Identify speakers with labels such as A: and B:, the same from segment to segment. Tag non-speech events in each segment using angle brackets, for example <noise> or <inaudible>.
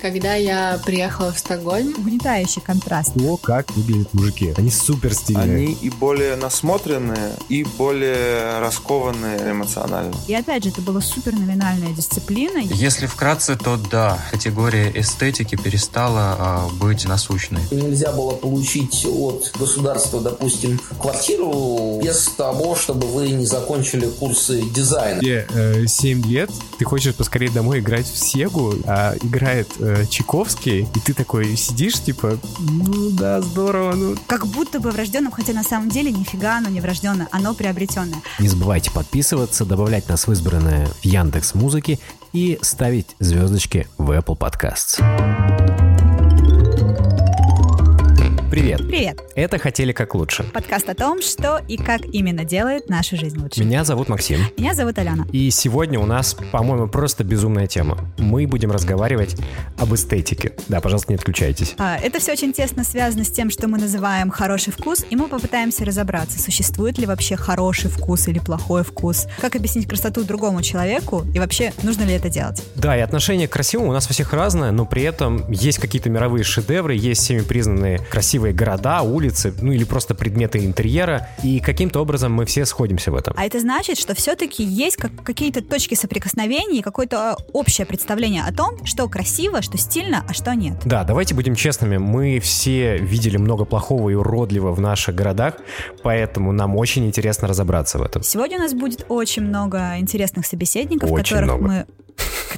A: Когда я приехала в Стокгольм,
B: Угнетающий контраст.
C: То, как выглядят мужики. Они супер стильные.
D: Они и более насмотренные, и более раскованные эмоционально.
B: И опять же, это была супер номинальная дисциплина.
E: Если вкратце, то да, категория эстетики перестала а, быть насущной.
F: Нельзя было получить от государства, допустим, квартиру без того, чтобы вы не закончили курсы дизайна.
C: Тебе э, 7 лет, ты хочешь поскорее домой играть в Сегу, а играет э, Чайковский, и ты такой сидишь, типа, ну да, здорово, ну...
B: Как будто бы врожденным, хотя на самом деле нифига оно не врожденное, оно приобретенное.
G: Не забывайте подписываться, добавлять нас в избранное в Яндекс Музыки и ставить звездочки в Apple Podcasts. Привет.
B: Привет!
G: Это «Хотели как лучше».
B: Подкаст о том, что и как именно делает нашу жизнь лучше.
G: Меня зовут Максим.
B: Меня зовут Алена.
G: И сегодня у нас, по-моему, просто безумная тема. Мы будем разговаривать об эстетике. Да, пожалуйста, не отключайтесь.
B: А, Это все очень тесно связано с тем, что мы называем хороший вкус, и мы попытаемся разобраться, существует ли вообще хороший вкус или плохой вкус, как объяснить красоту другому человеку, и вообще нужно ли это делать.
G: Да, и отношение к красивому у нас у всех разное, но при этом есть какие-то мировые шедевры, есть всеми признанные красивые города, улицы, ну или просто предметы интерьера, и каким-то образом мы все сходимся в этом.
B: А это значит, что все-таки есть как- какие-то точки соприкосновения и какое-то общее представление о том, что красиво, что стильно, а что нет.
G: Да, давайте будем честными, мы все видели много плохого и уродливого в наших городах, поэтому нам очень интересно разобраться в этом.
B: Сегодня у нас будет очень много интересных собеседников,
G: Очень
B: которых
G: много.
B: мы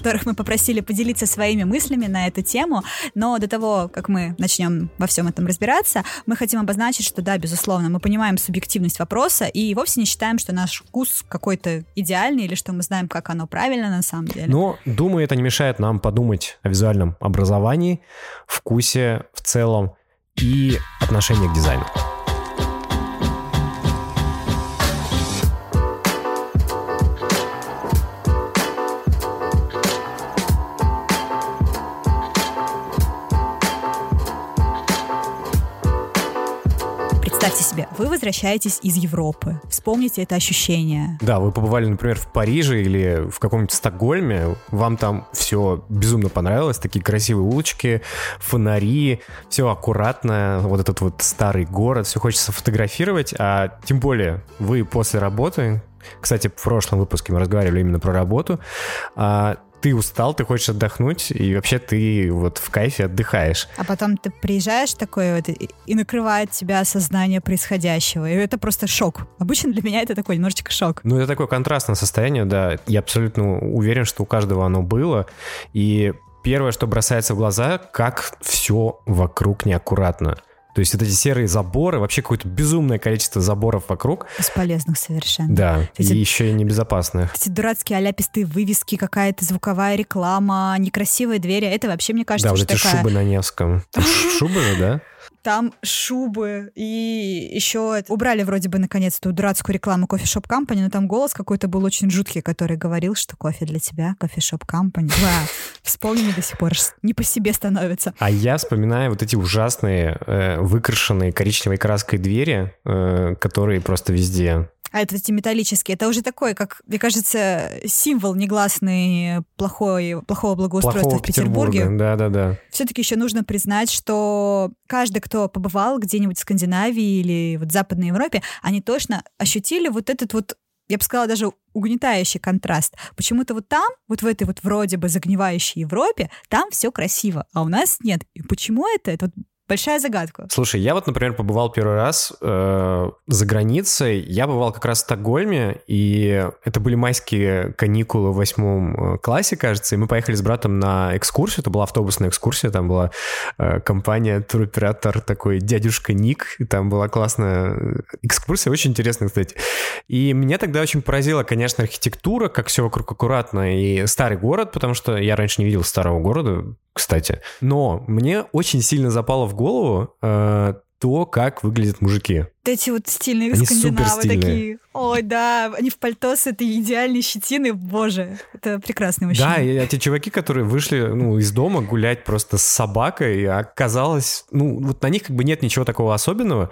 B: которых мы попросили поделиться своими мыслями на эту тему. Но до того, как мы начнем во всем этом разбираться, мы хотим обозначить, что да, безусловно, мы понимаем субъективность вопроса и вовсе не считаем, что наш вкус какой-то идеальный или что мы знаем, как оно правильно на самом деле.
G: Но, думаю, это не мешает нам подумать о визуальном образовании, вкусе в целом и отношении к дизайну.
B: Представьте себе, вы возвращаетесь из Европы. Вспомните это ощущение.
G: Да, вы побывали, например, в Париже или в каком-нибудь Стокгольме, вам там все безумно понравилось, такие красивые улочки, фонари, все аккуратно, вот этот вот старый город, все хочется фотографировать, а тем более вы после работы, кстати, в прошлом выпуске мы разговаривали именно про работу, а, ты устал, ты хочешь отдохнуть, и вообще ты вот в кайфе отдыхаешь.
B: А потом ты приезжаешь такой вот, и накрывает тебя осознание происходящего. И это просто шок. Обычно для меня это такой немножечко шок.
G: Ну, это такое контрастное состояние, да. Я абсолютно уверен, что у каждого оно было. И первое, что бросается в глаза, как все вокруг неаккуратно. То есть вот эти серые заборы, вообще какое-то безумное количество заборов вокруг.
B: Бесполезных совершенно.
G: Да,
B: Эти-
G: и еще и небезопасных.
B: Эти дурацкие аляпистые вывески, какая-то звуковая реклама, некрасивые двери. Это вообще, мне кажется,
G: Да, вот эти
B: такая...
G: шубы на Невском. Шубы же, да?
B: Там шубы. И еще это- убрали вроде бы наконец эту дурацкую рекламу кофешоп компани, но там голос какой-то был очень жуткий, который говорил, что кофе для тебя, кофешоп компани. Да, вспомнили до сих пор. Не по себе становится.
G: А я вспоминаю вот эти ужасные э, выкрашенные коричневой краской двери, э, которые просто везде.
B: А это эти металлические. Это уже такой, как, мне кажется, символ негласный плохой, плохого благоустройства
G: Плохого
B: в Петербурге.
G: Петербурга. Да-да-да.
B: Все-таки еще нужно признать, что каждый, кто побывал где-нибудь в Скандинавии или вот в Западной Европе, они точно ощутили вот этот вот я бы сказала, даже угнетающий контраст. Почему-то вот там, вот в этой вот вроде бы загнивающей Европе, там все красиво, а у нас нет. И почему это? Это вот большая загадка.
G: Слушай, я вот, например, побывал первый раз э, за границей. Я бывал как раз в Стокгольме, и это были майские каникулы в восьмом э, классе, кажется, и мы поехали с братом на экскурсию. Это была автобусная экскурсия, там была э, компания, туроператор такой дядюшка Ник, и там была классная экскурсия, очень интересная, кстати. И меня тогда очень поразила, конечно, архитектура, как все вокруг аккуратно, и старый город, потому что я раньше не видел старого города, кстати. Но мне очень сильно запало в голову э, то, как выглядят мужики.
B: Эти вот стильные
G: Они
B: скандинавы такие. Ой, да, они в пальто с этой идеальной щетиной, боже, это прекрасный мужчина.
G: Да, и эти чуваки, которые вышли ну, из дома гулять просто с собакой, оказалось, ну, вот на них как бы нет ничего такого особенного,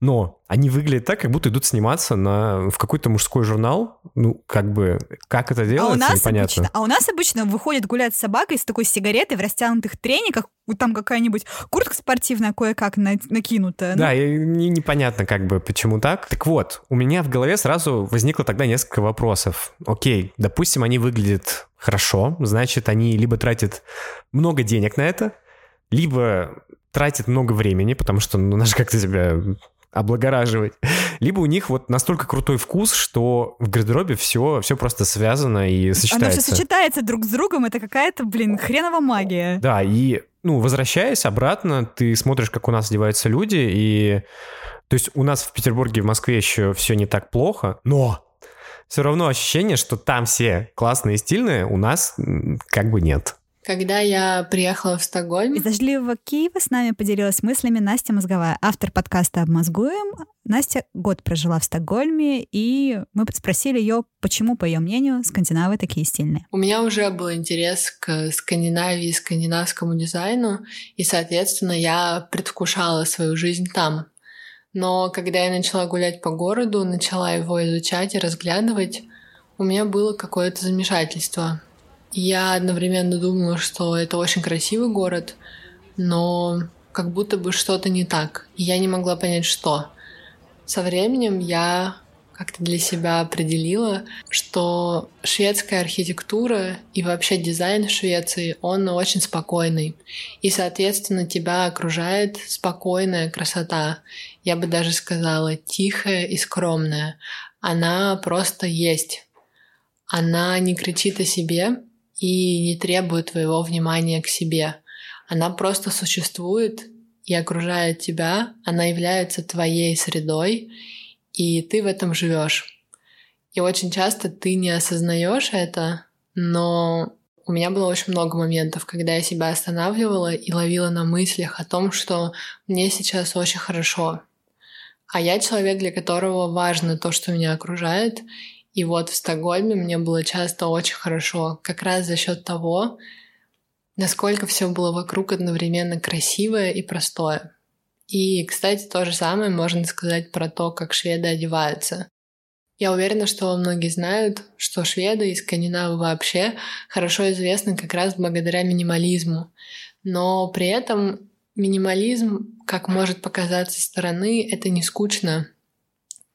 G: Но они выглядят так, как будто идут сниматься на, в какой-то мужской журнал. Ну, как бы, как это делается,
B: а у нас
G: непонятно.
B: Обычно, а у нас обычно выходит гулять с собакой с такой сигаретой в растянутых трениках, там какая-нибудь куртка спортивная кое-как на, накинутая.
G: Да, ну. и не, непонятно как бы, почему так. Так вот, у меня в голове сразу возникло тогда несколько вопросов. Окей, допустим, они выглядят хорошо, значит, они либо тратят много денег на это, либо тратят много времени, потому что ну, надо же как-то себя облагораживать. <laughs> Либо у них вот настолько крутой вкус, что в гардеробе все, все просто связано и сочетается.
B: Оно все сочетается друг с другом, это какая-то, блин, хренова магия.
G: Да, и, ну, возвращаясь обратно, ты смотришь, как у нас одеваются люди, и... То есть у нас в Петербурге, в Москве еще все не так плохо, но все равно ощущение, что там все классные и стильные, у нас как бы нет.
A: Когда я приехала в Стокгольм...
B: Из дождливого Киева с нами поделилась мыслями Настя Мозговая, автор подкаста «Обмозгуем». Настя год прожила в Стокгольме, и мы спросили ее, почему, по ее мнению, скандинавы такие стильные.
A: У меня уже был интерес к Скандинавии, скандинавскому дизайну, и, соответственно, я предвкушала свою жизнь там. Но когда я начала гулять по городу, начала его изучать и разглядывать, у меня было какое-то замешательство. Я одновременно думала, что это очень красивый город, но как будто бы что-то не так. И я не могла понять, что. Со временем я как-то для себя определила, что шведская архитектура и вообще дизайн в Швеции, он очень спокойный. И, соответственно, тебя окружает спокойная красота. Я бы даже сказала, тихая и скромная. Она просто есть. Она не кричит о себе, и не требует твоего внимания к себе. Она просто существует и окружает тебя, она является твоей средой, и ты в этом живешь. И очень часто ты не осознаешь это, но у меня было очень много моментов, когда я себя останавливала и ловила на мыслях о том, что мне сейчас очень хорошо. А я человек, для которого важно то, что меня окружает, и вот в Стокгольме мне было часто очень хорошо, как раз за счет того, насколько все было вокруг одновременно красивое и простое. И, кстати, то же самое можно сказать про то, как шведы одеваются. Я уверена, что многие знают, что шведы и скандинавы вообще хорошо известны как раз благодаря минимализму. Но при этом минимализм, как может показаться со стороны, это не скучно,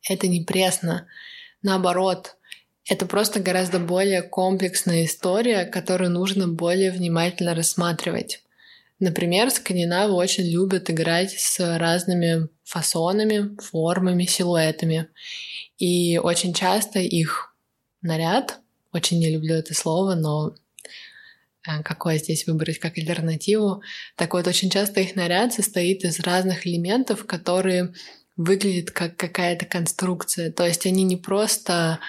A: это не пресно. Наоборот, это просто гораздо более комплексная история, которую нужно более внимательно рассматривать. Например, скандинавы очень любят играть с разными фасонами, формами, силуэтами. И очень часто их наряд, очень не люблю это слово, но э, какое здесь выбрать как альтернативу. Так вот, очень часто их наряд состоит из разных элементов, которые выглядит как какая-то конструкция. То есть они не просто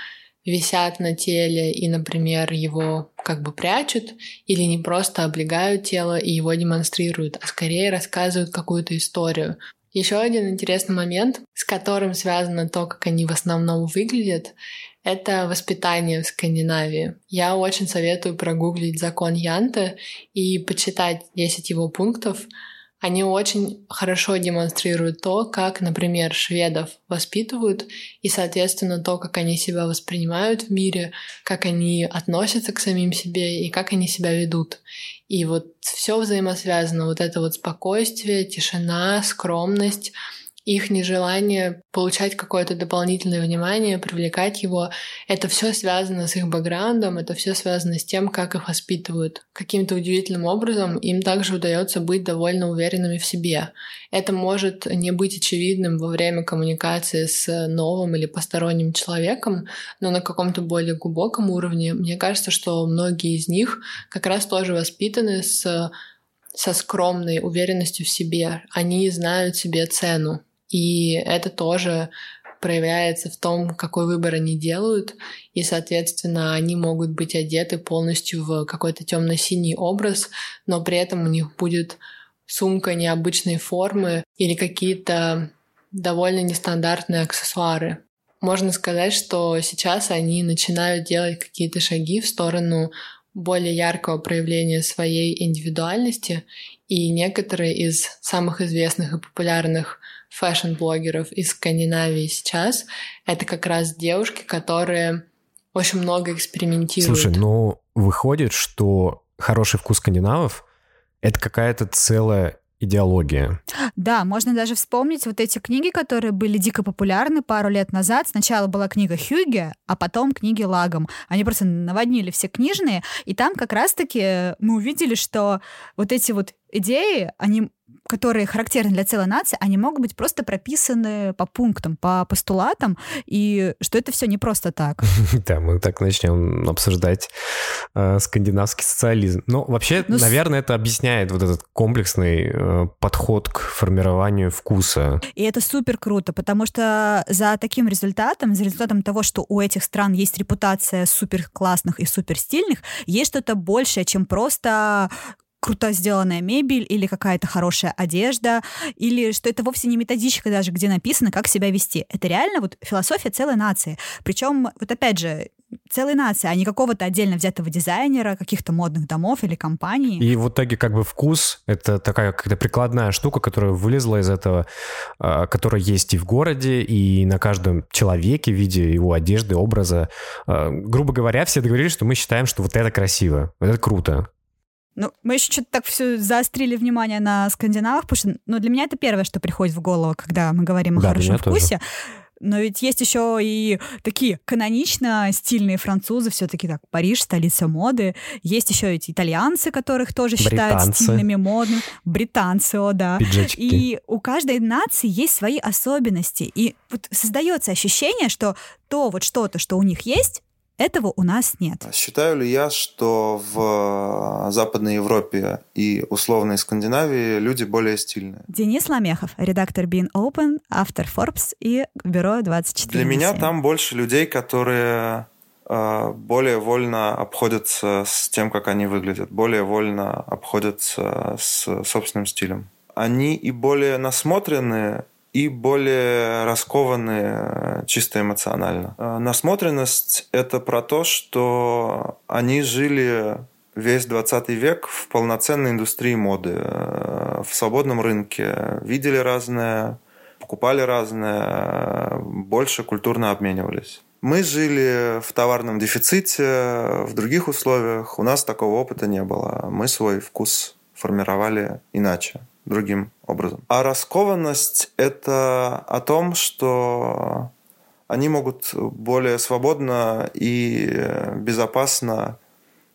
A: висят на теле и, например, его как бы прячут, или не просто облегают тело и его демонстрируют, а скорее рассказывают какую-то историю. Еще один интересный момент, с которым связано то, как они в основном выглядят, это воспитание в Скандинавии. Я очень советую прогуглить закон Янта и почитать 10 его пунктов, они очень хорошо демонстрируют то, как, например, шведов воспитывают, и, соответственно, то, как они себя воспринимают в мире, как они относятся к самим себе и как они себя ведут. И вот все взаимосвязано. Вот это вот спокойствие, тишина, скромность — их нежелание получать какое-то дополнительное внимание, привлекать его, это все связано с их бэкграундом, это все связано с тем, как их воспитывают. Каким-то удивительным образом им также удается быть довольно уверенными в себе. Это может не быть очевидным во время коммуникации с новым или посторонним человеком, но на каком-то более глубоком уровне. Мне кажется, что многие из них как раз тоже воспитаны с со скромной уверенностью в себе. Они знают себе цену. И это тоже проявляется в том, какой выбор они делают, и, соответственно, они могут быть одеты полностью в какой-то темно-синий образ, но при этом у них будет сумка необычной формы или какие-то довольно нестандартные аксессуары. Можно сказать, что сейчас они начинают делать какие-то шаги в сторону более яркого проявления своей индивидуальности, и некоторые из самых известных и популярных fashion-блогеров из Скандинавии сейчас — это как раз девушки, которые очень много экспериментируют.
G: Слушай, ну выходит, что хороший вкус скандинавов — это какая-то целая идеология.
B: Да, можно даже вспомнить вот эти книги, которые были дико популярны пару лет назад. Сначала была книга Хюге, а потом книги Лагом. Они просто наводнили все книжные, и там как раз-таки мы увидели, что вот эти вот идеи, они которые характерны для целой нации, они могут быть просто прописаны по пунктам, по постулатам, и что это все не просто так. <laughs>
G: Да, мы так начнем обсуждать э, скандинавский социализм. Ну, вообще, ну, наверное, это объясняет вот этот комплексный э, подход к формированию вкуса.
B: И это супер круто, потому что за таким результатом, за результатом того, что у этих стран есть репутация супер классных и супер стильных, есть что-то большее, чем просто круто сделанная мебель или какая-то хорошая одежда, или что это вовсе не методичка даже, где написано, как себя вести. Это реально вот философия целой нации. Причем, вот опять же, целой нации, а не какого-то отдельно взятого дизайнера, каких-то модных домов или компаний.
G: И в итоге как бы вкус — это такая какая-то прикладная штука, которая вылезла из этого, а, которая есть и в городе, и на каждом человеке в виде его одежды, образа. А, грубо говоря, все договорились, что мы считаем, что вот это красиво, вот это круто.
B: Ну, мы еще что-то так все заострили внимание на скандинавах, потому что ну, для меня это первое, что приходит в голову, когда мы говорим о да, хорошем вкусе. Тоже. Но ведь есть еще и такие канонично стильные французы, все-таки так, Париж, столица моды. Есть еще эти итальянцы, которых тоже считают британцы. стильными, модными. Британцы, о, да.
G: Пиджачки.
B: И у каждой нации есть свои особенности. И вот создается ощущение, что то вот что-то, что у них есть, этого у нас нет.
D: Считаю ли я, что в Западной Европе и условной Скандинавии люди более стильные?
B: Денис Ламехов, редактор Bean Open, автор Forbes и бюро 24
D: Для меня там больше людей, которые э, более вольно обходятся с тем, как они выглядят, более вольно обходятся с собственным стилем. Они и более насмотренные, и более раскованные чисто эмоционально. Э, насмотренность — это про то, что они жили весь 20 век в полноценной индустрии моды, э, в свободном рынке, видели разное, покупали разное, больше культурно обменивались. Мы жили в товарном дефиците, в других условиях. У нас такого опыта не было. Мы свой вкус формировали иначе другим образом. А раскованность — это о том, что они могут более свободно и безопасно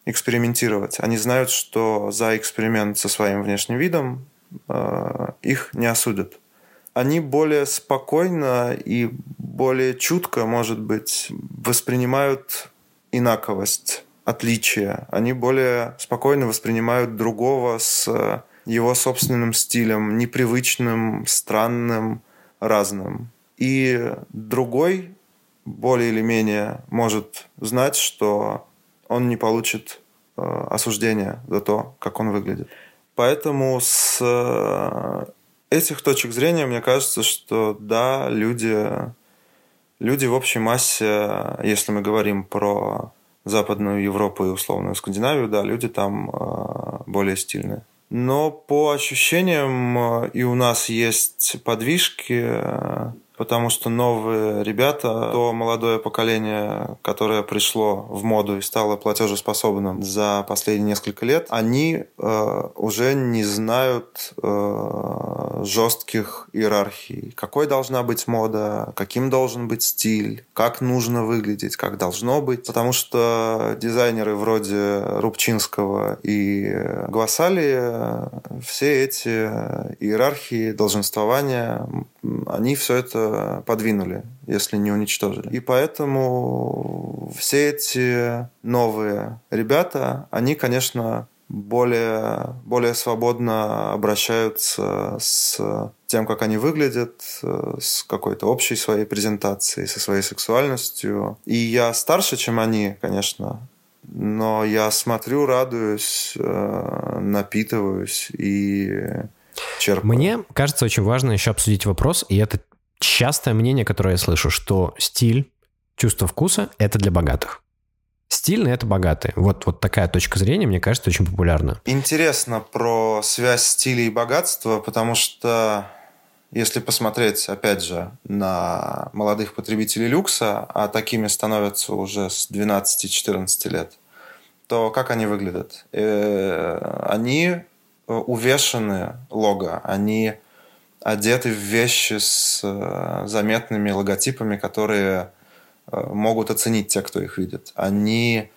D: экспериментировать. Они знают, что за эксперимент со своим внешним видом э, их не осудят. Они более спокойно и более чутко, может быть, воспринимают инаковость, отличие. Они более спокойно воспринимают другого с его собственным стилем, непривычным, странным, разным. И другой более или менее может знать, что он не получит э, осуждения за то, как он выглядит. Поэтому с э, этих точек зрения мне кажется, что да, люди, люди в общей массе, если мы говорим про Западную Европу и условную Скандинавию, да, люди там э, более стильные. Но по ощущениям э, и у нас есть подвижки э, потому что новые ребята, то молодое поколение, которое пришло в моду и стало платежеспособным за последние несколько лет, они э, уже не знают э, жестких иерархий. Какой должна быть мода, каким должен быть стиль, как нужно выглядеть, как должно быть. Потому что дизайнеры вроде Рубчинского и Гвасали, все эти иерархии, долженствования, они все это подвинули, если не уничтожили. И поэтому все эти новые ребята, они, конечно, более, более свободно обращаются с тем, как они выглядят, с какой-то общей своей презентацией, со своей сексуальностью. И я старше, чем они, конечно, но я смотрю, радуюсь, э, напитываюсь и черпаю.
G: Мне кажется, очень важно еще обсудить вопрос, и это частое мнение, которое я слышу, что стиль, чувство вкуса — это для богатых. Стильно — это богатые. Вот, вот такая точка зрения, мне кажется, очень популярна.
D: Интересно про связь стиля и богатства, потому что если посмотреть, опять же, на молодых потребителей люкса, а такими становятся уже с 12-14 лет, то как они выглядят? Э, они увешаны лого, они одеты в вещи с э, заметными логотипами, которые Э, могут оценить те, кто их видит. Они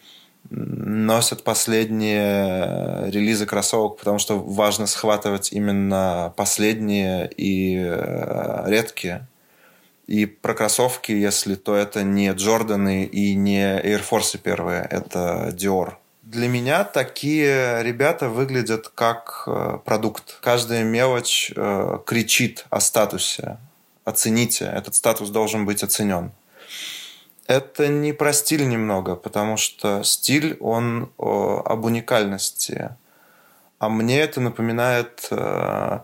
D: носят последние релизы кроссовок, потому что важно схватывать именно последние и э, редкие. И про кроссовки, если то это не Джорданы и не Air Force первые, это Dior. Для меня такие ребята выглядят как э, продукт. Каждая мелочь кричит о статусе. Оцените, этот статус должен быть оценен. Это не про стиль немного, потому что стиль, он о, об уникальности. А мне это напоминает э,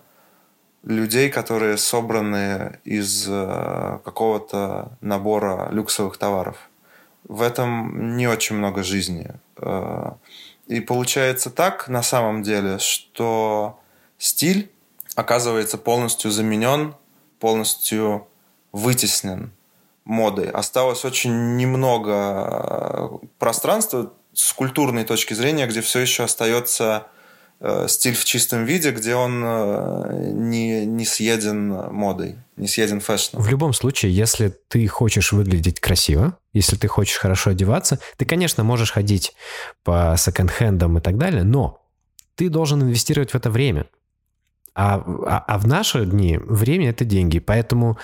D: людей, которые собраны из э, какого-то набора люксовых товаров. В этом не очень много жизни. Э, и получается так на самом деле, что стиль оказывается полностью заменен, полностью вытеснен модой. Осталось очень немного э, пространства с культурной точки зрения, где все еще остается э, стиль в чистом виде, где он не, не съеден модой, не съеден фэшном.
G: В любом случае, если ты хочешь выглядеть красиво, если ты хочешь хорошо одеваться, ты, конечно, можешь ходить по секонд-хендам и так далее, но ты должен инвестировать в это время. А, а, а в наши дни время — это деньги. Поэтому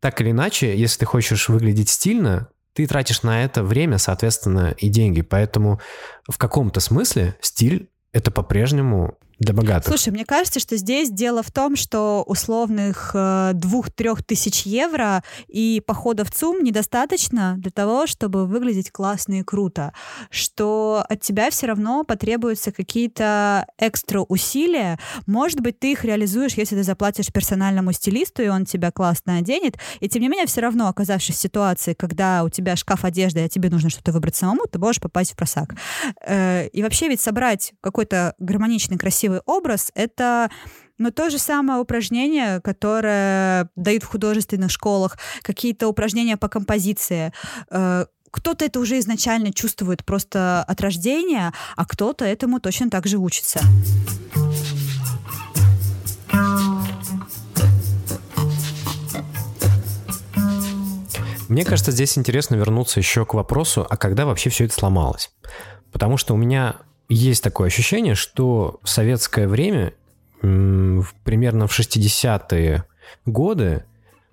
G: так или иначе, если ты хочешь выглядеть стильно, ты тратишь на это время, соответственно, и деньги. Поэтому в каком-то смысле стиль — это по-прежнему для богатых.
B: Слушай, мне кажется, что здесь дело в том, что условных э, двух-трех тысяч евро и похода в ЦУМ недостаточно для того, чтобы выглядеть классно и круто. Что от тебя все равно потребуются какие-то экстра усилия. Может быть, ты их реализуешь, если ты заплатишь персональному стилисту, и он тебя классно оденет. И тем не менее, все равно, оказавшись в ситуации, когда у тебя шкаф одежды, а тебе нужно что-то выбрать самому, ты можешь попасть в просак. Э, и вообще ведь собрать какой-то гармоничный, красивый красивый образ, это но то же самое упражнение, которое дают в художественных школах, какие-то упражнения по композиции. Э, кто-то это уже изначально чувствует просто от рождения, а кто-то этому точно так же учится.
G: Мне кажется, здесь интересно вернуться еще к вопросу, а когда вообще все это сломалось? Потому что у меня есть такое ощущение, что в советское время, примерно в 60-е годы,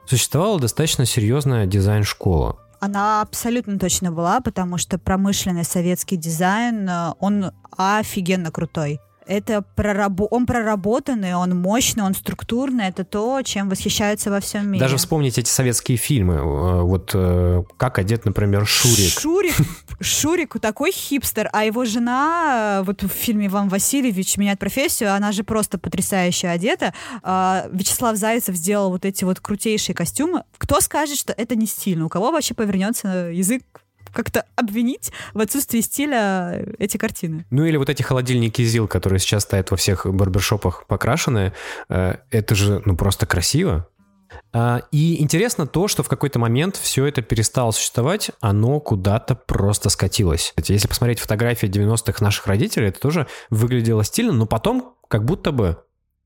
G: существовала достаточно серьезная дизайн-школа.
B: Она абсолютно точно была, потому что промышленный советский дизайн, э, он офигенно крутой. Это прораб... он проработанный, он мощный, он структурный. Это то, чем восхищаются во всем мире.
G: Даже вспомнить эти советские фильмы. Э, вот э, как одет, например, Шурик.
B: Шурик, <laughs> Шурик такой хипстер, а его жена, э, вот в фильме Иван Васильевич меняет профессию, она же просто потрясающе одета. А, Вячеслав Зайцев сделал вот эти вот крутейшие костюмы. Кто скажет, что это не стильно? У кого вообще повернется язык как-то обвинить в отсутствии стиля эти картины.
G: Ну или вот эти холодильники ЗИЛ, которые сейчас стоят во всех барбершопах покрашенные, э, это же ну просто красиво. А, и интересно то, что в какой-то момент все это перестало существовать, оно куда-то просто скатилось. Если посмотреть фотографии 90-х наших родителей, это тоже выглядело стильно, но потом как будто бы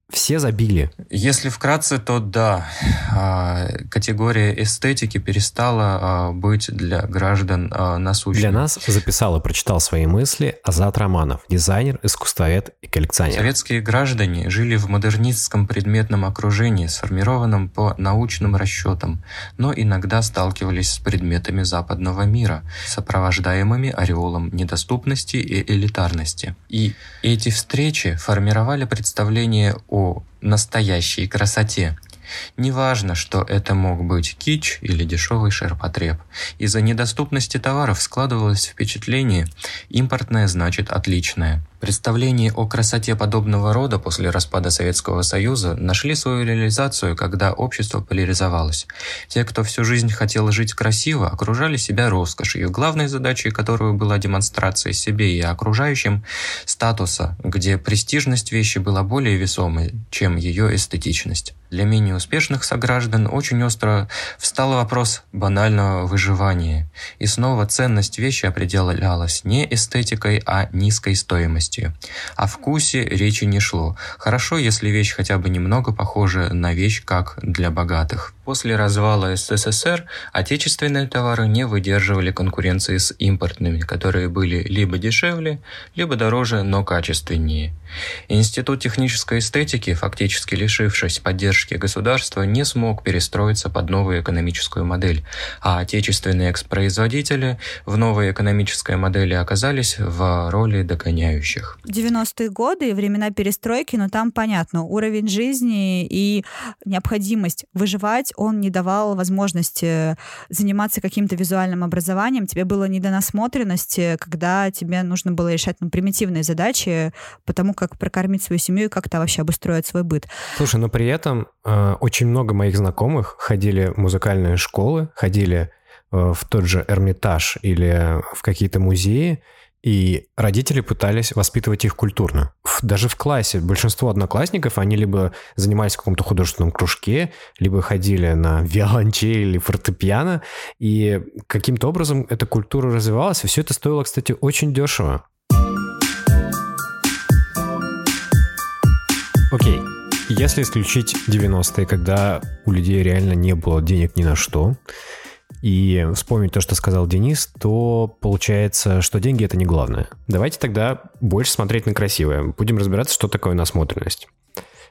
G: все забили.
E: Если вкратце, то да, а, категория эстетики перестала а, быть для граждан а, насущной.
G: Для нас записал и прочитал свои мысли Азат Романов, дизайнер, искусствовед и коллекционер.
E: Советские граждане жили в модернистском предметном окружении, сформированном по научным расчетам, но иногда сталкивались с предметами западного мира, сопровождаемыми ореолом недоступности и элитарности. И эти встречи формировали представление о о настоящей красоте. Неважно, что это мог быть кич или дешевый ширпотреб. Из-за недоступности товаров складывалось впечатление «импортное значит отличное». Представления о красоте подобного рода после распада Советского Союза нашли свою реализацию, когда общество поляризовалось. Те, кто всю жизнь хотел жить красиво, окружали себя роскошью, главной задачей которой была демонстрация себе и окружающим статуса, где престижность вещи была более весомой, чем ее эстетичность. Для менее успешных сограждан очень остро встал вопрос банального выживания. И снова ценность вещи определялась не эстетикой, а низкой стоимостью. О вкусе речи не шло. Хорошо, если вещь хотя бы немного похожа на вещь, как для богатых. После развала СССР отечественные товары не выдерживали конкуренции с импортными, которые были либо дешевле, либо дороже, но качественнее. Институт технической эстетики, фактически лишившись поддержки государства, не смог перестроиться под новую экономическую модель, а отечественные экс-производители в новой экономической модели оказались в роли догоняющих.
B: 90-е годы и времена перестройки, но там понятно, уровень жизни и необходимость выживать он не давал возможности заниматься каким-то визуальным образованием, тебе было не до насмотренности, когда тебе нужно было решать ну, примитивные задачи по тому, как прокормить свою семью и как-то вообще обустроить свой быт.
G: Слушай, но при этом э, очень много моих знакомых ходили в музыкальные школы, ходили э, в тот же Эрмитаж или в какие-то музеи, и родители пытались воспитывать их культурно. Даже в классе большинство одноклассников, они либо занимались в каком-то художественном кружке, либо ходили на <laughs> виолончель или фортепиано, и каким-то образом эта культура развивалась, и все это стоило, кстати, очень дешево. Окей, если исключить 90-е, когда у людей реально не было денег ни на что, и вспомнить то, что сказал Денис, то получается, что деньги это не главное. Давайте тогда больше смотреть на красивое. Будем разбираться, что такое насмотренность.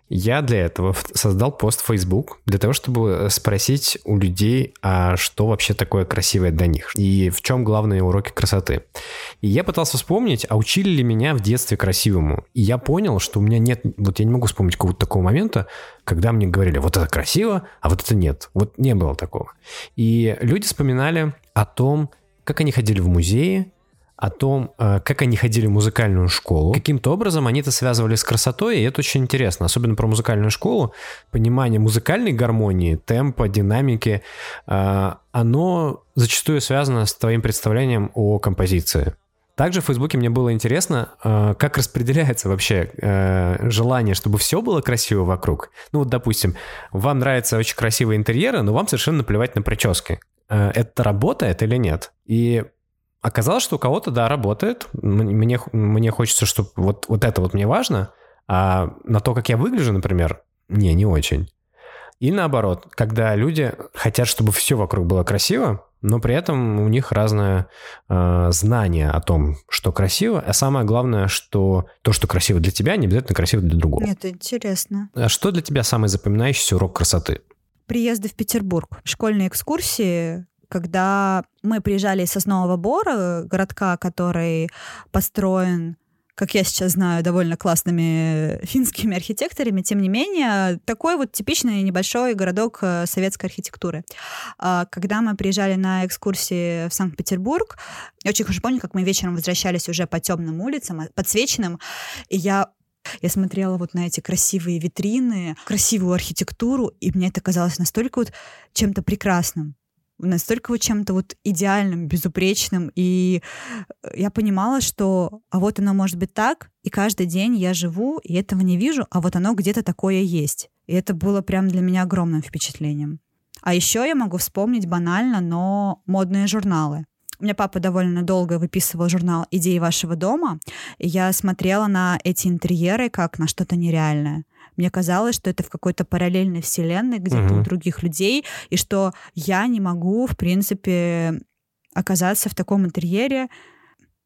G: Я для этого создал пост в Facebook, для того, чтобы спросить у людей, а что вообще такое красивое для них, и в чем главные уроки красоты. И я пытался вспомнить, а учили ли меня в детстве красивому. И я понял, что у меня нет, вот я не могу вспомнить какого-то такого момента, когда мне говорили, вот это красиво, а вот это нет. Вот не было такого. И люди вспоминали о том, как они ходили в музеи, о том, э, как они ходили в музыкальную школу. Каким-то образом они это связывали с красотой, и это очень интересно. Особенно про музыкальную школу. Понимание музыкальной гармонии, темпа, динамики, э, оно зачастую связано с твоим представлением о композиции. Также в Фейсбуке мне было интересно, э, как распределяется вообще желание, чтобы все было красиво вокруг. Ну вот, допустим, вам нравятся очень красивые интерьеры, но вам совершенно наплевать на прически. Это работает или нет? И Оказалось, что у кого-то, да, работает. Мне, мне хочется, чтобы вот, вот это вот мне важно, а на то, как я выгляжу, например, не, не очень. И наоборот, когда люди хотят, чтобы все вокруг было красиво, но при этом у них разное э, знание о том, что красиво, а самое главное, что то, что красиво для тебя, не обязательно красиво для другого.
B: Это интересно.
G: А что для тебя самый запоминающийся урок красоты?
B: Приезды в Петербург, школьные экскурсии, когда мы приезжали из Соснового Бора, городка, который построен как я сейчас знаю, довольно классными финскими архитекторами, тем не менее, такой вот типичный небольшой городок э, советской архитектуры. А, когда мы приезжали на экскурсии в Санкт-Петербург, я очень хорошо помню, как мы вечером возвращались уже по темным улицам, э, подсвеченным, и я я смотрела вот на эти красивые витрины, красивую архитектуру, и мне это казалось настолько вот чем-то прекрасным настолько вот чем-то вот идеальным, безупречным, и э, я понимала, что а вот оно может быть так, и каждый день я живу, и этого не вижу, а вот оно где-то такое есть. И это было прям для меня огромным впечатлением. А еще я могу вспомнить банально, но модные журналы. У меня папа довольно долго выписывал журнал «Идеи вашего дома», и я смотрела на эти интерьеры как на что-то нереальное. Мне казалось, что это в какой-то параллельной вселенной где-то угу. у других людей, и что я не могу, в принципе, оказаться в таком интерьере,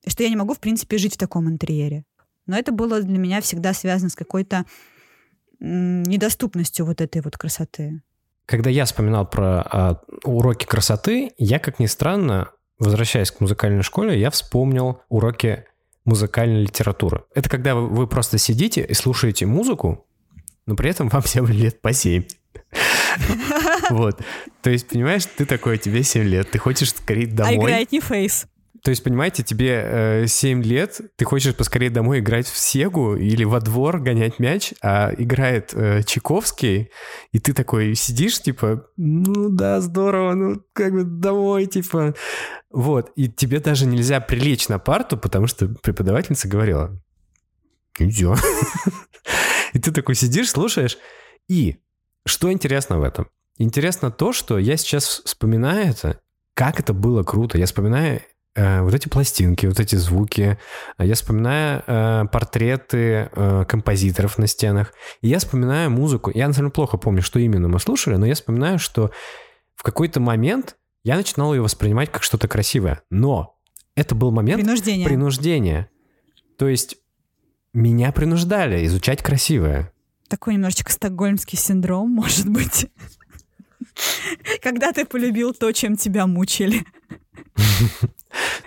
B: и что я не могу, в принципе, жить в таком интерьере. Но это было для меня всегда связано с какой-то недоступностью вот этой вот красоты.
G: Когда я вспоминал про а, уроки красоты, я, как ни странно, возвращаясь к музыкальной школе, я вспомнил уроки музыкальной литературы. Это когда вы просто сидите и слушаете музыку, но при этом вам <laughs> всем лет по 7. <laughs> Вот. То есть, понимаешь, ты такой, тебе 7 лет, ты хочешь скорее домой.
B: А играет не фейс.
G: То есть, понимаете, тебе э, 7 лет, ты хочешь поскорее домой играть в Сегу или во двор гонять мяч, а играет э, Чайковский, и ты такой сидишь, типа, ну да, здорово, ну как бы домой, типа. Вот, и тебе даже нельзя прилечь на парту, потому что преподавательница говорила, нельзя. <laughs> <laughs> И ты такой сидишь, слушаешь, и что интересно в этом? Интересно то, что я сейчас вспоминаю это, как это было круто. Я вспоминаю э, вот эти пластинки, вот эти звуки. Я вспоминаю э, портреты э, композиторов на стенах. И я вспоминаю музыку. Я, на самом деле, плохо помню, что именно мы слушали, но я вспоминаю, что в какой-то момент я начинал ее воспринимать как что-то красивое. Но это был момент
B: Принуждение.
G: принуждения. То есть меня принуждали изучать красивое.
B: Такой немножечко стокгольмский синдром, <laughs> может быть. Когда ты полюбил то, чем тебя мучили.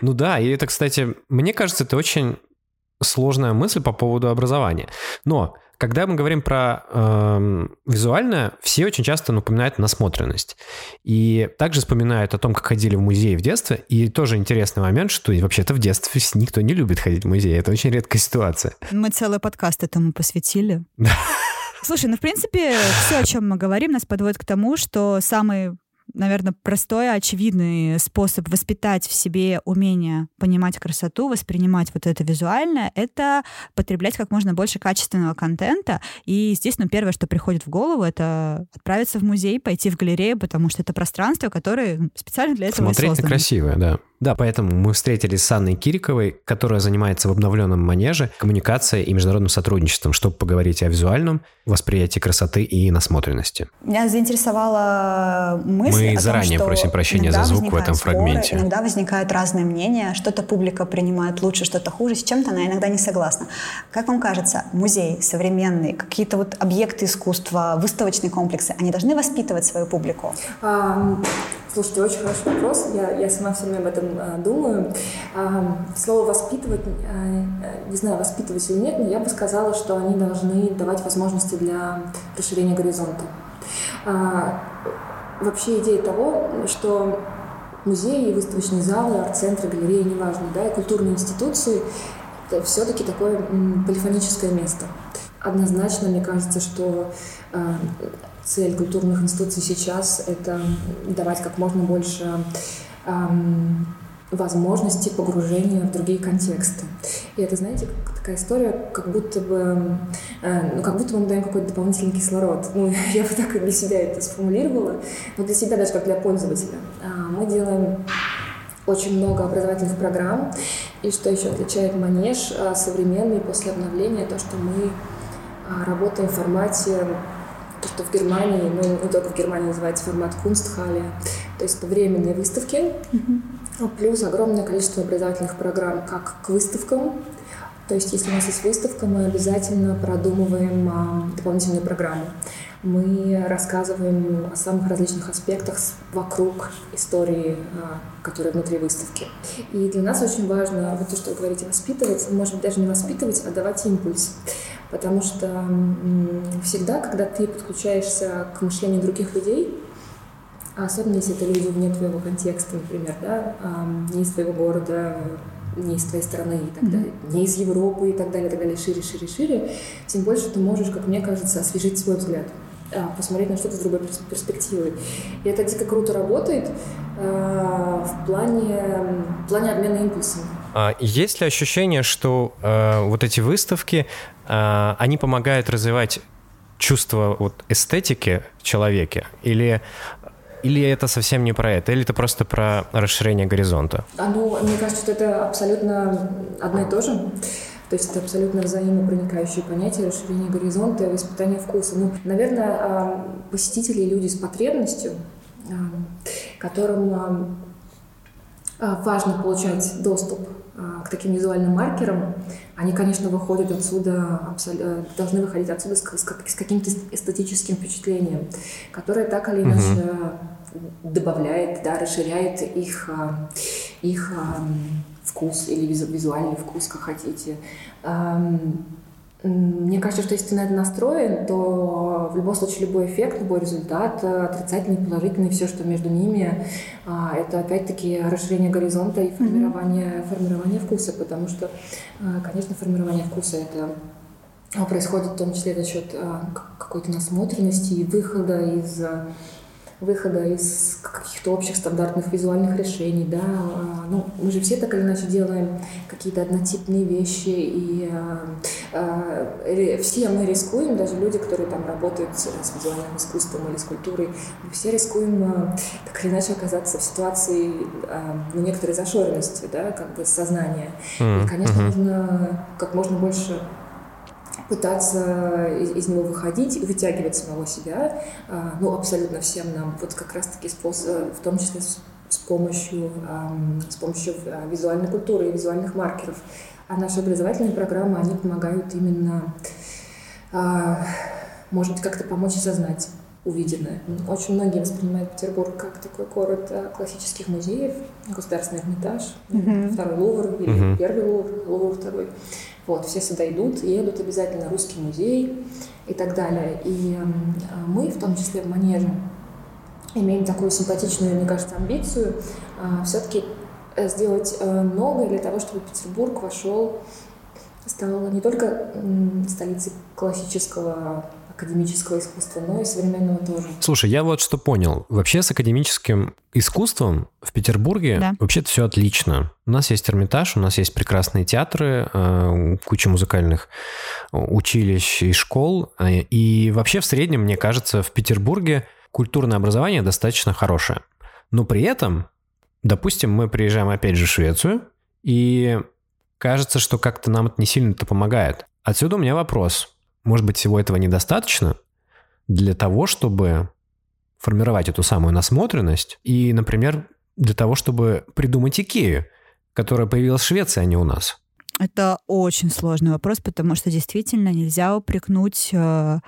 G: Ну да, и это, кстати, мне кажется, это очень сложная мысль по поводу образования. Но когда мы говорим про э, визуальное, все очень часто напоминают насмотренность. И также вспоминают о том, как ходили в музей в детстве. И тоже интересный момент, что вообще-то в детстве никто не любит ходить в музей. Это очень редкая ситуация.
B: Мы целый подкаст этому посвятили. Слушай, ну, в принципе, все, о чем мы говорим, нас подводит к тому, что самый наверное, простой, очевидный способ воспитать в себе умение понимать красоту, воспринимать вот это визуальное, это потреблять как можно больше качественного контента. И здесь, ну, первое, что приходит в голову, это отправиться в музей, пойти в галерею, потому что это пространство, которое специально для этого
G: Смотреть на
B: создано.
G: красивое, да. Да, поэтому мы встретились с Анной Кириковой, которая занимается в обновленном манеже коммуникацией и международным сотрудничеством, чтобы поговорить о визуальном восприятии красоты и насмотренности.
H: Меня заинтересовала мысль
G: Мы
H: о том,
G: заранее
H: что
G: просим прощения за звук в этом
H: споры,
G: фрагменте.
H: Иногда возникают разные мнения, что-то публика принимает лучше, что-то хуже, с чем-то она иногда не согласна. Как вам кажется, музей современный, какие-то вот объекты искусства, выставочные комплексы, они должны воспитывать свою публику?
I: А, Слушайте, очень хороший вопрос. Я, я сама все время об этом думаю. А, слово воспитывать, а, не знаю, воспитывать или нет, но я бы сказала, что они должны давать возможности для расширения горизонта. А, вообще идея того, что музеи, выставочные залы, арт-центры, галереи, неважно, да, и культурные институции — это все-таки такое полифоническое место. Однозначно, мне кажется, что цель культурных институций сейчас — это давать как можно больше возможностей погружения в другие контексты. И это, знаете, такая история, как будто бы, э, ну, как будто бы мы даем какой-то дополнительный кислород. Ну, <laughs> я бы так и для себя это сформулировала, но для себя даже как для пользователя. А, Мы делаем очень много образовательных программ, и что еще отличает Манеж а, современный после обновления, то, что мы а, работаем в формате то, что в Германии, ну, не только в Германии называется формат Kunsthalle, то есть это временные выставки, а плюс огромное количество образовательных программ как к выставкам, то есть если у нас есть выставка, мы обязательно продумываем а, дополнительную программу. Мы рассказываем о самых различных аспектах вокруг истории, а, которая внутри выставки. И для нас очень важно, вот то, что вы говорите, воспитывать, может быть, даже не воспитывать, а давать импульс. Потому что м, всегда, когда ты подключаешься к мышлению других людей, особенно если это люди вне твоего контекста, например, да, не из твоего города, не из твоей страны и так далее, не из Европы и так далее, и так далее, шире, шире, шире, тем больше ты можешь, как мне кажется, освежить свой взгляд, а, посмотреть на что-то с другой перс- перспективы. И это дико круто работает а, в плане, в плане обмена импульсами.
G: А есть ли ощущение, что э, вот эти выставки, э, они помогают развивать чувство вот эстетики в человеке? Или, или это совсем не про это? Или это просто про расширение горизонта?
I: Оно, мне кажется, что это абсолютно одно и то же. То есть это абсолютно взаимопроникающие понятия расширения горизонта и воспитания вкуса. Ну, наверное, а, посетители и люди с потребностью, а, которым а, а, важно получать доступ а, к таким визуальным маркерам, они, конечно, выходят отсюда, абсол- э, должны выходить отсюда с, с с каким-то эстетическим впечатлением, которое так или иначе добавляет, да, расширяет их, а, их ам, вкус или визу- визуальный вкус, как хотите. Мне кажется, что если ты на это настроен, то в любом случае любой эффект, любой результат, э, отрицательный, положительный, все, что между ними, а, это опять-таки расширение горизонта и формирование, mm-hmm. формирование вкуса, потому что, а, конечно, формирование вкуса это а, происходит в том числе за счет какой-то насмотренности и выхода из выхода из каких-то общих стандартных визуальных решений, да, а, ну, мы же все так или иначе делаем какие-то однотипные вещи, и э, все мы рискуем, даже люди, которые там работают с, с визуальным искусством или с культурой, мы все рискуем э, так или иначе оказаться в ситуации э, ну, некоторой зашоренности, да, как бы сознания. Mm-hmm. И, конечно, нужно как можно больше пытаться из, из него выходить, вытягивать самого себя, а, ну, абсолютно всем нам, вот как раз-таки способ, в том числе с, с помощью, с помощью а, визуальной культуры и визуальных маркеров. А наши образовательные программы, они помогают именно, а, может быть, как-то помочь осознать увиденное. Очень многие воспринимают Петербург как такой город классических музеев, государственный Эрмитаж, mm-hmm. второй Лувр или mm-hmm. первый Лувр, Лувр второй. Вот, все сюда идут, едут обязательно русский музей и так далее. И э, мы, в том числе в Манеже, имеем такую симпатичную, мне кажется, амбицию э, все-таки э, сделать э, многое для того, чтобы Петербург вошел, стал не только столицей классического академического искусства, но и современного тоже.
G: Слушай, я вот что понял. Вообще с академическим искусством в Петербурге да. вообще-то все отлично. У нас есть Эрмитаж, у нас есть прекрасные театры, э, куча музыкальных училищ и школ. Э, и вообще в среднем, мне кажется, в Петербурге культурное образование достаточно хорошее. Но при этом, допустим, мы приезжаем опять же в Швецию, и кажется, что как-то нам это не сильно-то помогает. Отсюда у меня вопрос. Может быть, всего этого недостаточно для того, чтобы формировать эту самую насмотренность и, например, для того, чтобы придумать Икею, которая появилась в Швеции, а не у нас?
B: Это очень сложный вопрос, потому что действительно нельзя упрекнуть э,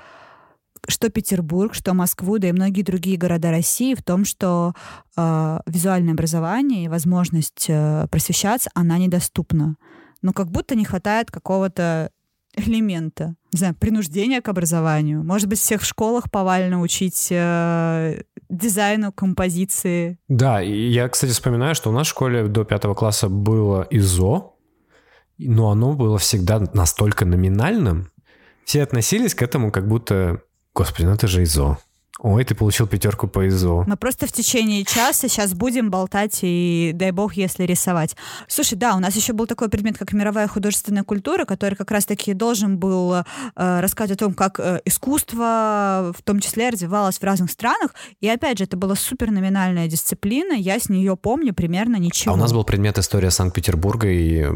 B: что Петербург, что Москву, да и многие другие города России в том, что э, визуальное образование и возможность э, просвещаться, она недоступна. Но как будто не хватает какого-то элемента, не знаю, принуждения к образованию. Может быть, всех в школах повально учить э, дизайну, композиции.
G: Да, и я, кстати, вспоминаю, что у нас в школе до пятого класса было ИЗО, но оно было всегда настолько номинальным. Все относились к этому как будто, господи, ну это же ИЗО. Ой, ты получил пятерку по ИЗО.
B: Мы просто в течение часа сейчас будем болтать и, дай бог, если рисовать. Слушай, да, у нас еще был такой предмет, как мировая художественная культура, который как раз-таки должен был э, рассказывать о том, как э, искусство в том числе развивалось в разных странах. И опять же, это была супер номинальная дисциплина, я с нее помню примерно ничего.
G: А у нас был предмет история Санкт-Петербурга, и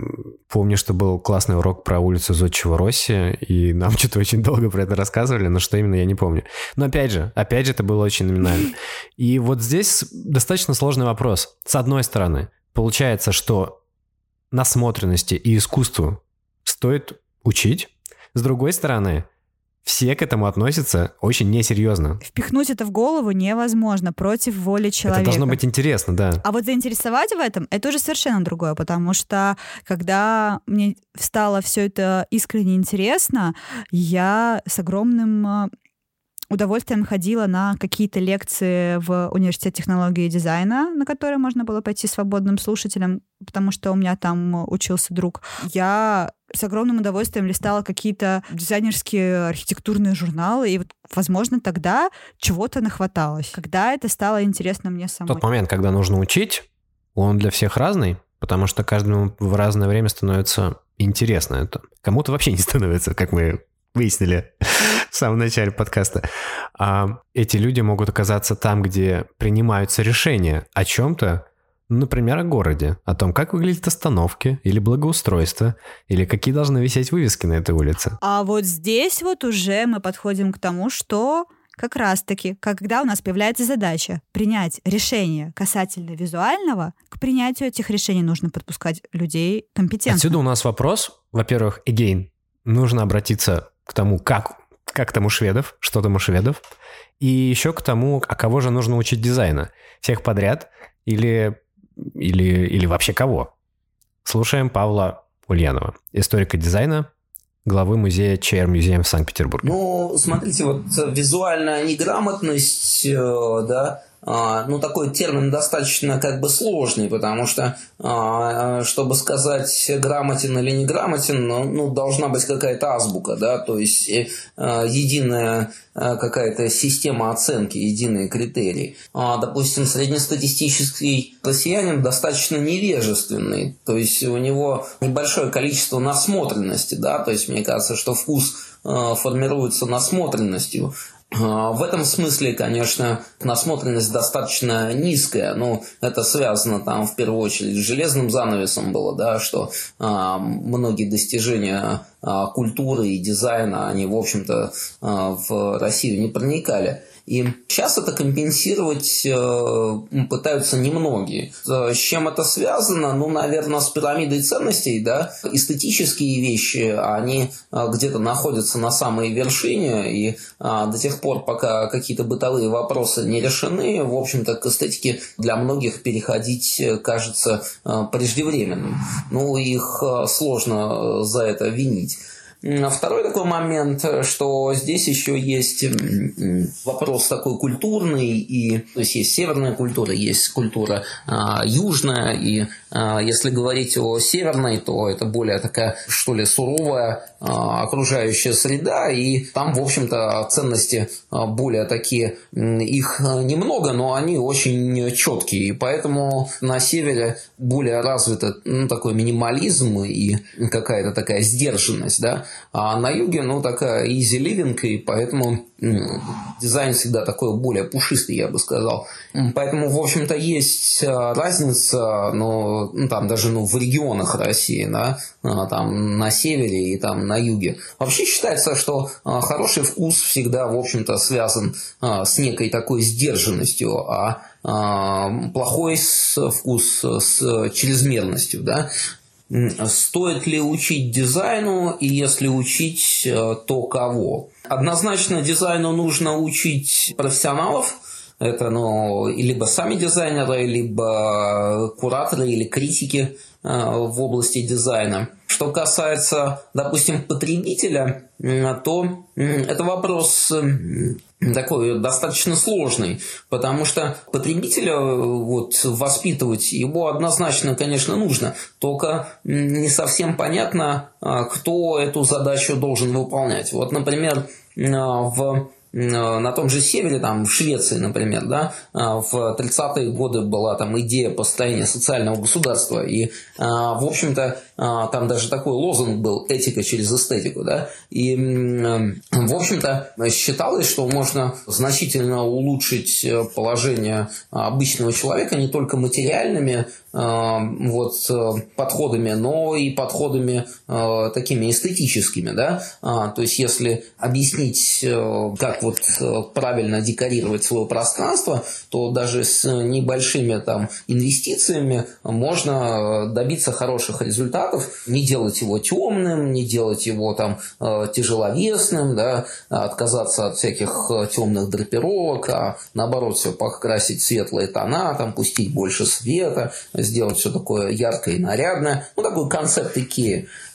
G: помню, что был классный урок про улицу Зодчего Росси, и нам <laughs> что-то очень долго про это рассказывали, но что именно, я не помню. Но опять же, опять Опять же, это было очень номинально. <laughs> И вот здесь достаточно сложный вопрос. С одной стороны, получается, что насмотренности и искусству стоит учить. С другой стороны, все к этому относятся очень несерьезно.
B: Впихнуть это в голову невозможно против воли человека.
G: Это должно быть интересно, да.
B: А вот заинтересовать в этом это уже совершенно другое, потому что когда мне стало все это искренне интересно, я с огромным удовольствием ходила на какие-то лекции в Университет технологии и дизайна, на которые можно было пойти свободным слушателем, потому что у меня там учился друг. Я с огромным удовольствием листала какие-то дизайнерские архитектурные журналы, и вот, возможно, тогда чего-то нахваталось, когда это стало интересно мне самой.
G: Тот момент, когда нужно учить, он для всех разный, потому что каждому в разное время становится интересно это. Кому-то вообще не становится, как мы выяснили <laughs> в самом начале подкаста. А эти люди могут оказаться там, где принимаются решения о чем-то, например, о городе, о том, как выглядят остановки или благоустройство, или какие должны висеть вывески на этой улице.
B: А вот здесь вот уже мы подходим к тому, что как раз-таки, когда у нас появляется задача принять решение касательно визуального, к принятию этих решений нужно подпускать людей компетентных.
G: Отсюда у нас вопрос, во-первых, again, нужно обратиться к тому, как, как там у шведов, что там у шведов, и еще к тому, а кого же нужно учить дизайна? Всех подряд или, или, или вообще кого? Слушаем Павла Ульянова, историка дизайна, главы музея ЧР Музеем в Санкт-Петербурге.
F: Ну, смотрите, вот визуальная неграмотность, э, да, ну, такой термин достаточно как бы сложный, потому что, а, чтобы сказать, грамотен или не грамотен, ну, ну должна быть какая-то азбука, да, то есть э, единая какая-то система оценки, единые критерии. А, допустим, среднестатистический россиянин достаточно невежественный, то есть у него небольшое количество насмотренности, да, то есть мне кажется, что вкус формируется насмотренностью, а, в этом смысле, конечно, насмотренность достаточно низкая. Ну, это связано там в первую очередь с железным занавесом было, да, что а, многие достижения а, культуры и дизайна, они, в общем-то, а, в Россию не проникали. И сейчас это компенсировать э, пытаются немногие. С чем это связано? Ну, наверное, с пирамидой ценностей, да. Эстетические вещи, они э, где-то находятся на самой вершине, и до тех пор, пока какие-то бытовые вопросы не решены, в общем-то, к эстетике для многих переходить э, кажется преждевременным. Ну, их сложно за это винить. Второй такой момент, что здесь еще есть вопрос такой культурный, и то есть есть северная культура, есть культура а, южная, и а, если говорить о северной, то это более такая, что ли, суровая а, окружающая среда, и там, в общем-то, ценности а, более такие, их немного, но они очень четкие, и поэтому на севере более развит ну, такой минимализм и какая-то такая сдержанность, да, а на юге, ну, такая easy living, и поэтому дизайн всегда такой более пушистый, я бы сказал. Поэтому, в общем-то, есть а, разница, но ну, там даже ну, в регионах России, да, а, там на севере и там на юге. Вообще считается, что а, хороший вкус всегда, в общем-то, связан с некой такой сдержанностью, а плохой вкус с чрезмерностью, да. Стоит ли учить дизайну, и если учить, э, то кого? Однозначно дизайну нужно учить профессионалов, это ну, либо сами дизайнеры, либо кураторы или критики э, в области дизайна. Что касается, допустим, потребителя, то это вопрос такой достаточно сложный, потому что потребителя вот, воспитывать его однозначно, конечно, нужно, только не совсем понятно, а, кто эту задачу должен выполнять. Вот, например, а, в на том же севере, там, в Швеции, например, да, а, в 30-е годы была там идея построения социального государства, и, а, в общем-то, а, там даже такой лозунг был «этика через эстетику», да, и, в общем-то, считалось, что можно значительно улучшить э, положение обычного человека не только материальными вот, э, подходами, но и подходами э, такими эстетическими, да, то есть если объяснить, как вот э, правильно декорировать свое пространство, то даже с небольшими там инвестициями можно э, добиться хороших результатов, не делать его темным, не делать его там э, тяжеловесным, да, отказаться от всяких темных драпировок, а наоборот все покрасить светлые тона, там пустить больше света, сделать все такое яркое и нарядное. Ну, такой концепт.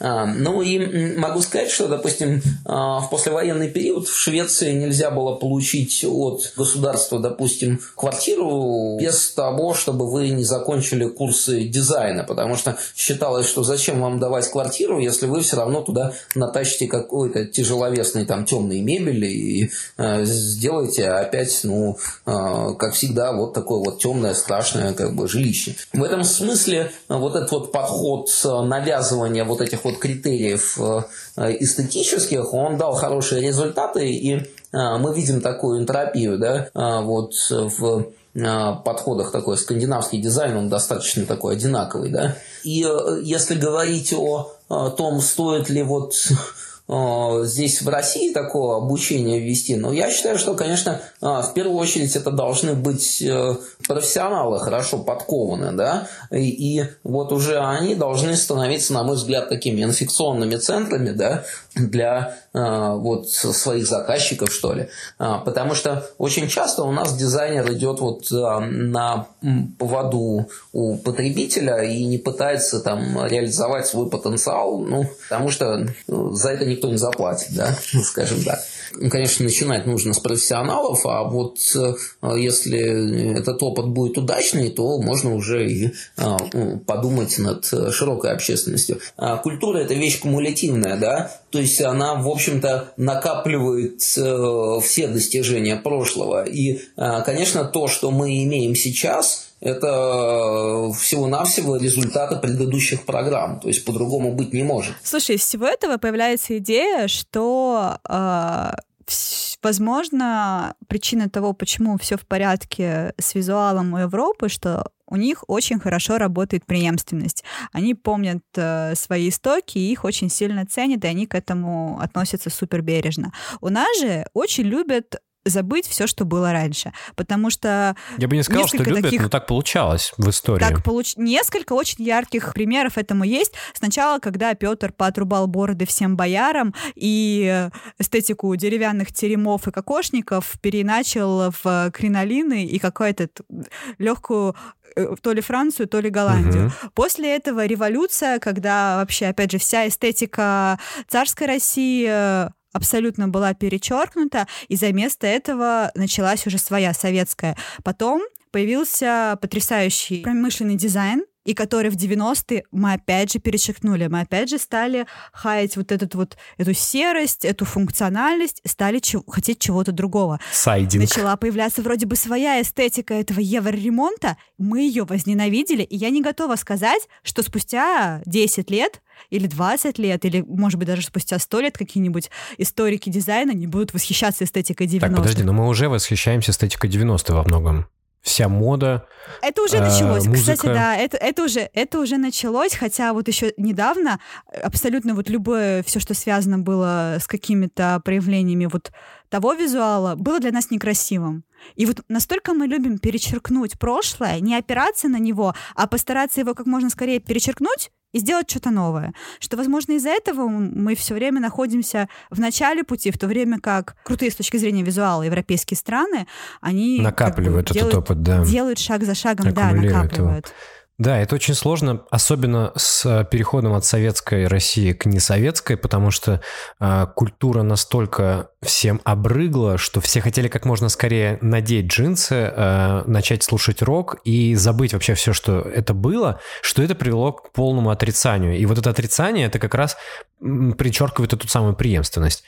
F: А, ну и могу сказать, что, допустим, в послевоенный период в Швеции нельзя было получить от государства, допустим, квартиру без того, чтобы вы не закончили курсы дизайна, потому что считалось, что зачем вам давать квартиру, если вы все равно туда натащите какой-то тяжеловесный там темный мебель и э, сделаете опять, ну, э, как всегда, вот такое вот темное, страшное как бы жилище. В этом смысле вот этот вот подход навязывания вот этих вот критериев э, эстетических, он дал хорошие результаты, и э, мы видим такую энтропию, да, э, вот в подходах такой скандинавский дизайн, он достаточно такой одинаковый, да. И если говорить о том, стоит ли вот <laughs> здесь в России такое обучение ввести, но я считаю, что, конечно, в первую очередь это должны быть профессионалы хорошо подкованы, да, и, и вот уже они должны становиться, на мой взгляд, такими инфекционными центрами, да, для э, вот своих заказчиков, что ли. А, потому что очень часто у нас дизайнер идет вот а, на поводу у потребителя и не пытается там реализовать свой потенциал, ну, потому что за это никто не заплатит, да, <laughs> скажем так. Ну, конечно, начинать нужно с профессионалов, а вот э, если этот опыт будет удачный, то можно уже и подумать над широкой общественностью. А культура – это вещь кумулятивная, да, то есть она, в общем-то, накапливает э, все достижения прошлого. И, э, конечно, то, что мы имеем сейчас, это всего-навсего результаты предыдущих программ. То есть по-другому быть не может.
B: Слушай, из всего этого появляется идея, что э, возможно, причина того, почему все в порядке с визуалом у Европы, что у них очень хорошо работает преемственность. Они помнят э, свои истоки, их очень сильно ценят, и они к этому относятся супер бережно. У нас же очень любят забыть все, что было раньше. Потому что...
G: Я бы не сказал, что любят, таких... но так получалось в истории.
B: Так получ... Несколько очень ярких примеров этому есть. Сначала, когда Петр поотрубал бороды всем боярам и эстетику деревянных теремов и кокошников переначал в кринолины и какую-то легкую э, то ли Францию, то ли Голландию. Угу. После этого революция, когда вообще, опять же, вся эстетика царской России э, абсолютно была перечеркнута, и за место этого началась уже своя советская. Потом появился потрясающий промышленный дизайн, и который в 90-е мы опять же перечеркнули. Мы опять же стали хаять вот, этот вот эту серость, эту функциональность, стали чего, хотеть чего-то другого.
G: Сайдинг.
B: Начала появляться вроде бы своя эстетика этого евроремонта, мы ее возненавидели, и я не готова сказать, что спустя 10 лет или 20 лет, или, может быть, даже спустя 100 лет какие-нибудь историки дизайна не будут восхищаться эстетикой 90-х.
G: Так, подожди, но мы уже восхищаемся эстетикой 90-х во многом вся мода.
B: Это уже началось. Э, музыка. Кстати, да, это, это, уже, это уже началось, хотя вот еще недавно абсолютно вот любое, все, что связано было с какими-то проявлениями вот того визуала, было для нас некрасивым. И вот настолько мы любим перечеркнуть прошлое, не опираться на него, а постараться его как можно скорее перечеркнуть и сделать что-то новое. Что, возможно, из-за этого мы все время находимся в начале пути, в то время как крутые с точки зрения визуала европейские страны, они
G: накапливают
B: как бы,
G: этот опыт, да.
B: Делают шаг за шагом, да, накапливают. Его.
G: Да, это очень сложно, особенно с э, переходом от советской России к несоветской, потому что э, культура настолько всем обрыгла, что все хотели как можно скорее надеть джинсы, э, начать слушать рок и забыть вообще все, что это было, что это привело к полному отрицанию. И вот это отрицание, это как раз причеркивает эту самую преемственность.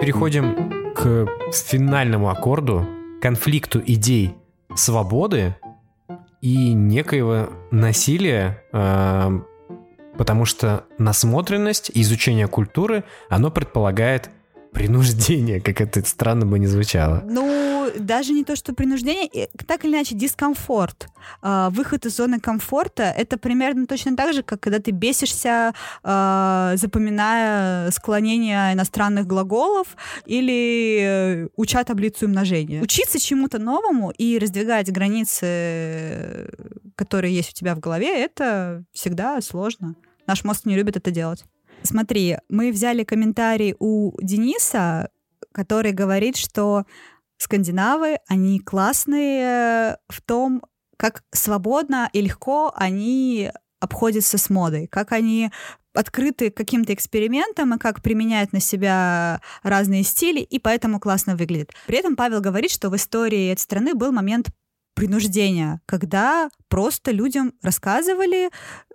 G: Переходим к финальному аккорду, конфликту идей свободы и некоего насилия, э, потому что насмотренность, изучение культуры, оно предполагает принуждение, как это странно бы не звучало.
B: Ну, даже не то, что принуждение, так или иначе дискомфорт. А, выход из зоны комфорта — это примерно точно так же, как когда ты бесишься, а, запоминая склонение иностранных глаголов или э, уча таблицу умножения. Учиться чему-то новому и раздвигать границы, которые есть у тебя в голове, это всегда сложно. Наш мозг не любит это делать. Смотри, мы взяли комментарий у Дениса, который говорит, что скандинавы, они классные в том, как свободно и легко они обходятся с модой, как они открыты каким-то экспериментам и как применяют на себя разные стили, и поэтому классно выглядит. При этом Павел говорит, что в истории этой страны был момент принуждения, когда просто людям рассказывали,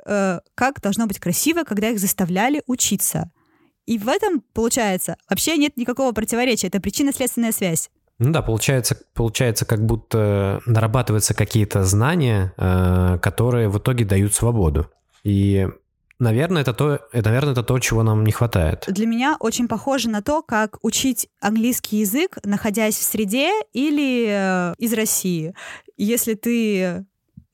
B: э, как должно быть красиво, когда их заставляли учиться. И в этом, получается, вообще нет никакого противоречия. Это причинно-следственная связь.
G: Ну да, получается, получается, как будто нарабатываются какие-то знания, э, которые в итоге дают свободу. И Наверное, это то, это, наверное, это то, чего нам не хватает.
B: Для меня очень похоже на то, как учить английский язык, находясь в среде или э, из России. Если ты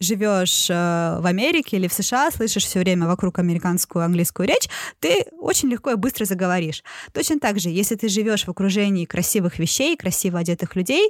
B: живешь э, в Америке или в США, слышишь все время вокруг американскую английскую речь, ты очень легко и быстро заговоришь. Точно так же, если ты живешь в окружении красивых вещей, красиво одетых людей,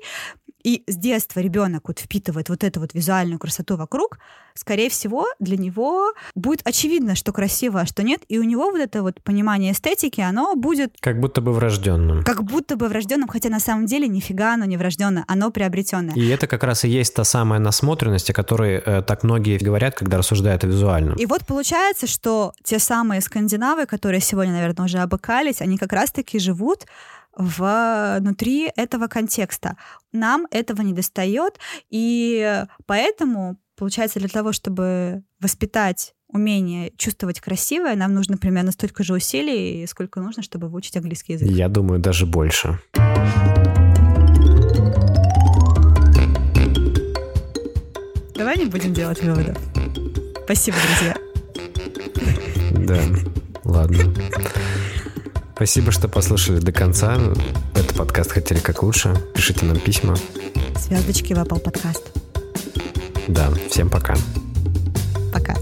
B: и с детства ребенок вот впитывает вот эту вот визуальную красоту вокруг, скорее всего, для него будет очевидно, что красиво, а что нет, и у него вот это вот понимание эстетики, оно будет...
G: Как будто бы врожденным.
B: Как будто бы врожденным, хотя на самом деле нифига оно не врожденное, оно приобретенное.
G: И это как раз и есть та самая насмотренность, о которой э, так многие говорят, когда рассуждают о визуальном.
B: И вот получается, что те самые скандинавы, которые сегодня, наверное, уже обыкались, они как раз-таки живут внутри этого контекста. Нам этого не достает, и поэтому, получается, для того, чтобы воспитать умение чувствовать красивое, нам нужно примерно столько же усилий, сколько нужно, чтобы выучить английский язык.
G: Я думаю, даже больше.
B: Давай не будем делать выводов. Спасибо, друзья.
G: Да, ладно. Спасибо, что послушали до конца. Этот подкаст хотели как лучше. Пишите нам письма.
B: Звездочки в Apple подкаст.
G: Да, всем пока.
B: Пока.